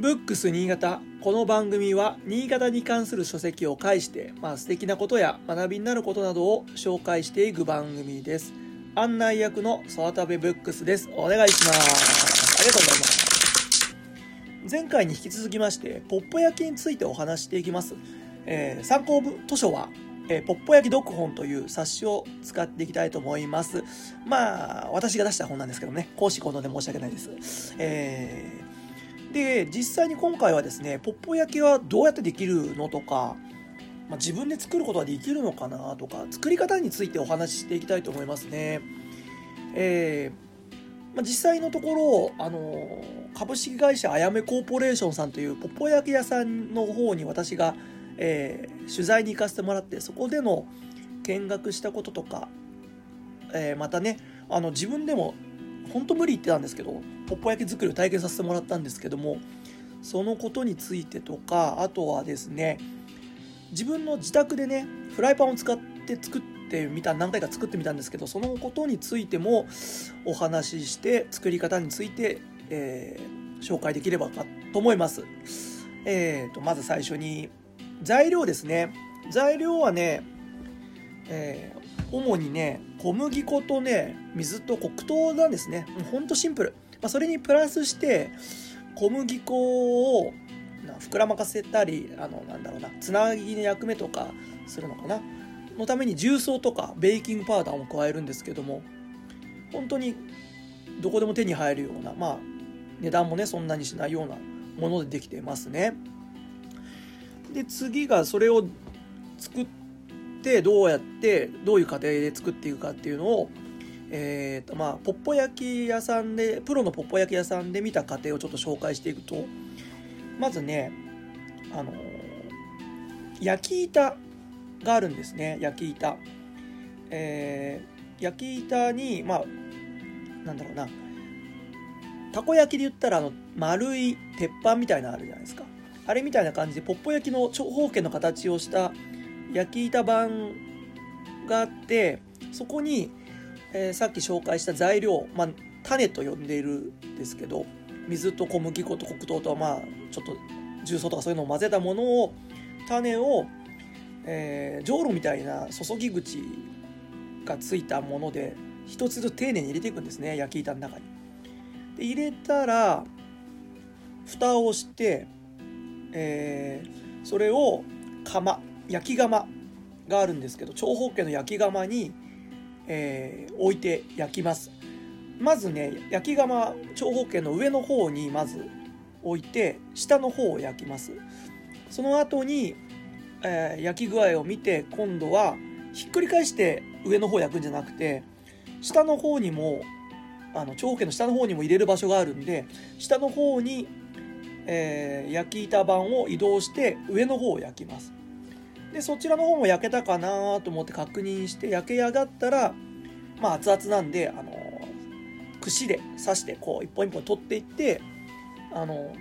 ブックス新潟。この番組は新潟に関する書籍を介して、まあ、素敵なことや学びになることなどを紹介していく番組です。案内役の沢田部ブックスです。お願いします。ありがとうございます。前回に引き続きましてポッポ焼きについてお話していきます、えー、参考図書はえー、ポッポ焼き読本という冊子を使っていきたいと思います。まあ、私が出した本なんですけどね、講師行動で申し訳ないです。えー、で、実際に今回はですね、ポッポ焼きはどうやってできるのとか、まあ、自分で作ることはできるのかなとか、作り方についてお話ししていきたいと思いますね。えー、まあ、実際のところ、あの株式会社あやめコーポレーションさんというポッポ焼き屋さんの方に私がえー、取材に行かせてもらってそこでの見学したこととか、えー、またねあの自分でも本当無理言ってたんですけどポッポ焼き作りを体験させてもらったんですけどもそのことについてとかあとはですね自分の自宅でねフライパンを使って作ってみた何回か作ってみたんですけどそのことについてもお話しして作り方について、えー、紹介できればかと思います。えーとまず最初に材料ですね材料はね、え、主にね小麦粉とね水と黒糖なんですね。ほんとシンプル、まあ、それにプラスして小麦粉を膨らまかせたりあのなんだろうなつなぎの役目とかするのかな。のために重曹とかベーキングパウダーも加えるんですけども本当にどこでも手に入るようなまあ値段もねそんなにしないようなものでできてますね。で次がそれを作ってどうやってどういう過程で作っていくかっていうのをえーとまあ、ポッポ焼き屋さんでプロのポッポ焼き屋さんで見た過程をちょっと紹介していくとまずねあの焼き板があるんですね焼き板。えー、焼き板にまあなんだろうなたこ焼きで言ったらあの丸い鉄板みたいなのあるじゃないですか。あれみたいな感じでポッポ焼きの長方形の形をした焼き板板があってそこに、えー、さっき紹介した材料、まあ、種と呼んでいるんですけど水と小麦粉と黒糖とまあちょっと重曹とかそういうのを混ぜたものを種を、え、じょうろみたいな注ぎ口がついたもので一つずつ丁寧に入れていくんですね焼き板の中に。で入れたら蓋をしてえー、それを窯焼き窯があるんですけど長方形の焼き窯に、えー、置いて焼きます。まずね焼き窯長方形の上の方にまず置いて下の方を焼きます。その後に、えー、焼き具合を見て今度はひっくり返して上の方焼くんじゃなくて下の方にもあの長方形の下の方にも入れる場所があるんで下の方にえー、焼き板板を移動して上の方を焼きます。でそちらの方も焼けたかなと思って確認して焼け上がったらまあ熱々なんで、あの串で刺してこう一本一本取っていってあの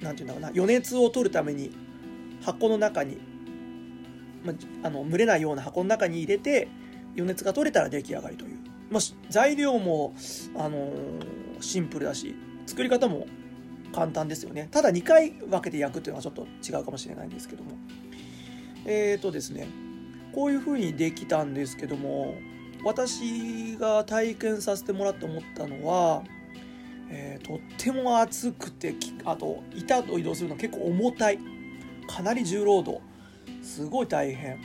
何て言うんだろうな余熱を取るために箱の中に、まあ、あの蒸れないような箱の中に入れて余熱が取れたら出来上がりという、まあ、材料も、あのシンプルだし作り方も簡単ですよね。ただ2回分けて焼くっていうのはちょっと違うかもしれないんですけども。えっ、ー、とですねこういう風にできたんですけども私が体験させてもらって思ったのは、えー、とっても熱くてあと板と移動するの結構重たい。かなり重労働。すごい大変。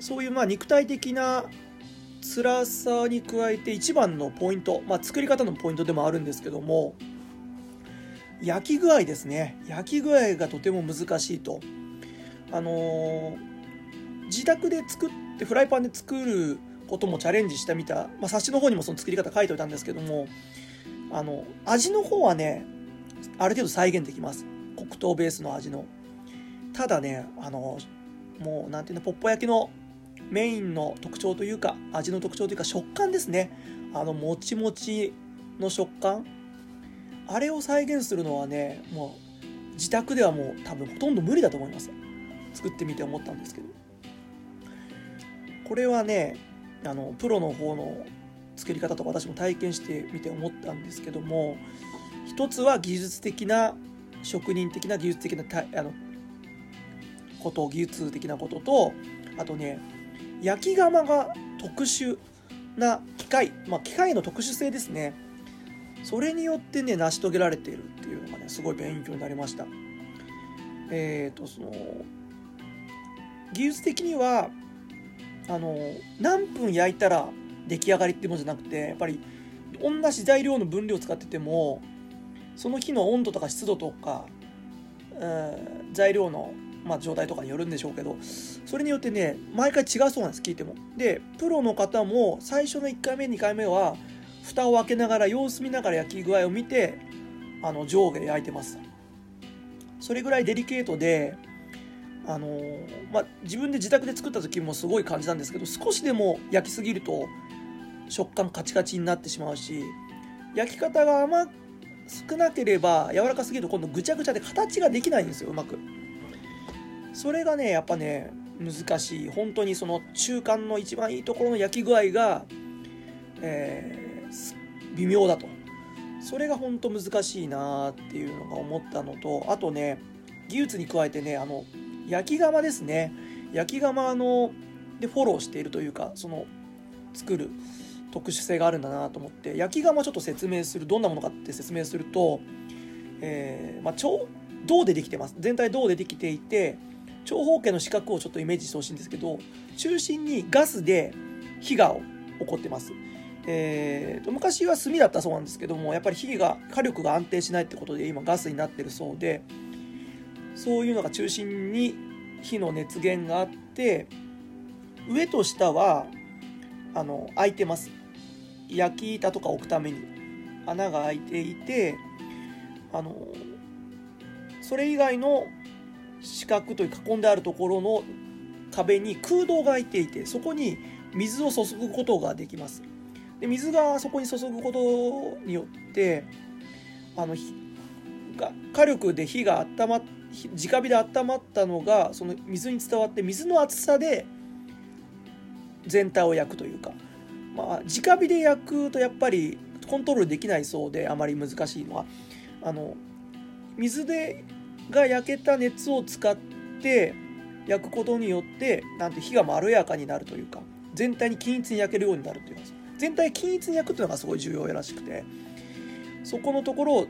そういうまあ肉体的な辛さに加えて一番のポイント、まあ、作り方のポイントでもあるんですけども焼き具合ですね。焼き具合がとても難しいと。あのー、自宅で作ってフライパンで作ることもチャレンジしてみた、まあ、冊子の方にもその作り方書いておいたんですけどもあの味の方はねある程度再現できます。黒糖ベースの味の。ただねあのもう何ていうのポッポ焼きのメインの特徴というか味の特徴というか食感ですね。あのもちもちの食感。あれを再現するのはねもう自宅ではもう多分ほとんど無理だと思います。作ってみて思ったんですけど。これはねあのプロの方の作り方とか私も体験してみて思ったんですけども一つは技術的な職人的な技術的なたあのこと技術的なこととあとね焼き窯が特殊な機械、まあ、機械の特殊性ですね。それによってね成し遂げられているっていうのがねすごい勉強になりました。えっ、ー、とその技術的にはあの何分焼いたら出来上がりってものじゃなくてやっぱり同じ材料の分量を使っててもその日の温度とか湿度とか、えー、材料の、まあ、状態とかによるんでしょうけどそれによってね毎回違うそうなんです聞いても。でプロの方も最初の1回目2回目は蓋を開けながら様子見ながら焼き具合を見てあの上下で焼いてます。それぐらいデリケートであのまあ、自分で自宅で作った時もすごい感じたんですけど少しでも焼きすぎると食感カチカチになってしまうし焼き方が甘少なければ柔らかすぎると今度ぐちゃぐちゃで形ができないんですようまく。それがねやっぱね難しい。本当にその中間の一番いいところの焼き具合が、えー、微妙だと。それが本当難しいなっていうのが思ったのとあとね技術に加えてねあの焼き窯ですね。焼き窯のでフォローしているというかその作る特殊性があるんだなと思って焼き窯ちょっと説明するどんなものかって説明すると、えーまあ、銅でできてます。全体銅でできていて長方形の四角をちょっとイメージしてほしいんですけど中心にガスで火が起こってます、えーと、昔は炭だったそうなんですけどもやっぱり火が火力が安定しないってことで今ガスになってるそうでそういうのが中心に火の熱源があって上と下はあの開いてます。焼き板とか置くために。穴が開いていてあのそれ以外の四角という囲んであるところの壁に空洞が開いていてそこに水を注ぐことができます。で水がそこに注ぐことによってあの火力で火が温まっ直火で温まったのがその水に伝わって水の厚さで全体を焼くというか。まあ直火で焼くとやっぱりコントロールできないそうであまり難しいのは。あの水でが焼けた熱を使って焼くことによってなんて火がまろやかになるというか全体に均一に焼けるようになるというか全体均一に焼くというのがすごい重要らしくて。そこのところを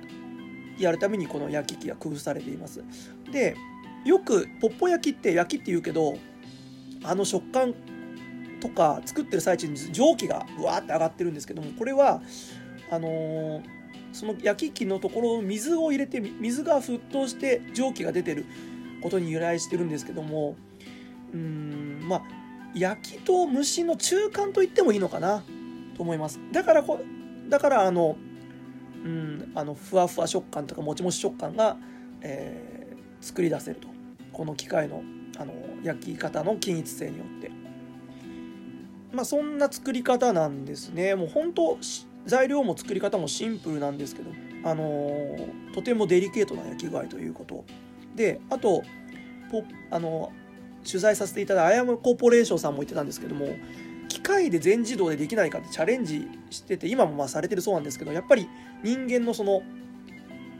やるためにこの焼き器が工夫されています。でよくポッポ焼きって焼きって言うけどあの食感とか作ってる最中に蒸気がぶわって上がってるんですけどもこれはあのー、その焼き器のところ水を入れて水が沸騰して蒸気が出てることに由来してるんですけどもうんまあ焼きと蒸しの中間と言ってもいいのかなと思います。だからこだからあのうん。あのふわふわ食感とかもちもち食感が、えー、作り出せると。この機械のあの焼き方の均一性によって。まあ、そんな作り方なんですね。もう本当材料も作り方もシンプルなんですけど、あのー、とてもデリケートな焼き具合ということ。であとポあの取材させていただいたアヤムコーポレーションさんも言ってたんですけども機械で全自動でできないかってチャレンジしてて今もまあされてるそうなんですけどやっぱり人間のその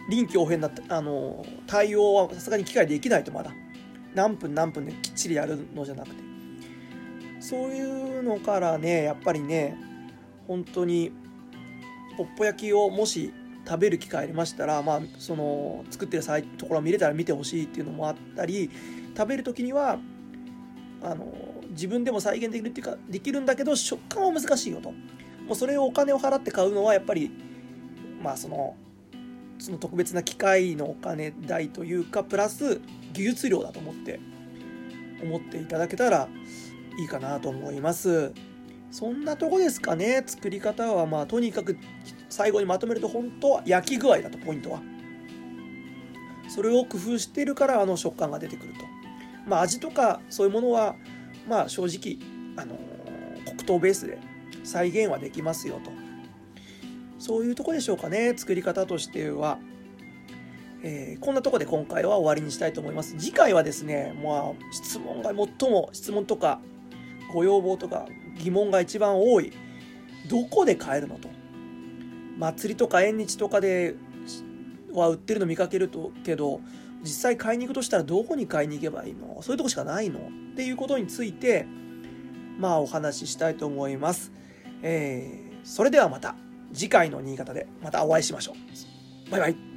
臨機応変なあの対応はさすがに機械できないとまだ。何分何分できっちりやるのじゃなくて。そういうのからねやっぱりね本当にポッポ焼きをもし食べる機会ありましたら、まあ、その作ってるところを見れたら見てほしいっていうのもあったり食べる時にはあの自分でも再現できるっていうかできるんだけど食感は難しいよと。もうそれをお金を払って買うのはやっぱりまあそのその特別な機械のお金代というかプラス技術料だと思って思っていただけたらいいかなと思います。そんなとこですかね。作り方はまあとにかく最後にまとめると本当は焼き具合だとポイントは。それを工夫しているからあの食感が出てくると。まあ味とかそういうものはまあ正直あの黒糖ベースで再現はできますよと。そういうとこでしょうかね作り方としては。えー、こんなとこで今回は終わりにしたいと思います。次回はですね、まあ、質問が最も質問とかご要望とか疑問が一番多い。どこで買えるのと。祭りとか縁日とかでは売ってるの見かけるとけど実際買いに行くとしたらどこに買いに行けばいいの？そういうとこしかないの？っていうことについてまあお話ししたいと思います。えー、それではまた次回の新潟でまたお会いしましょう。バイバイ。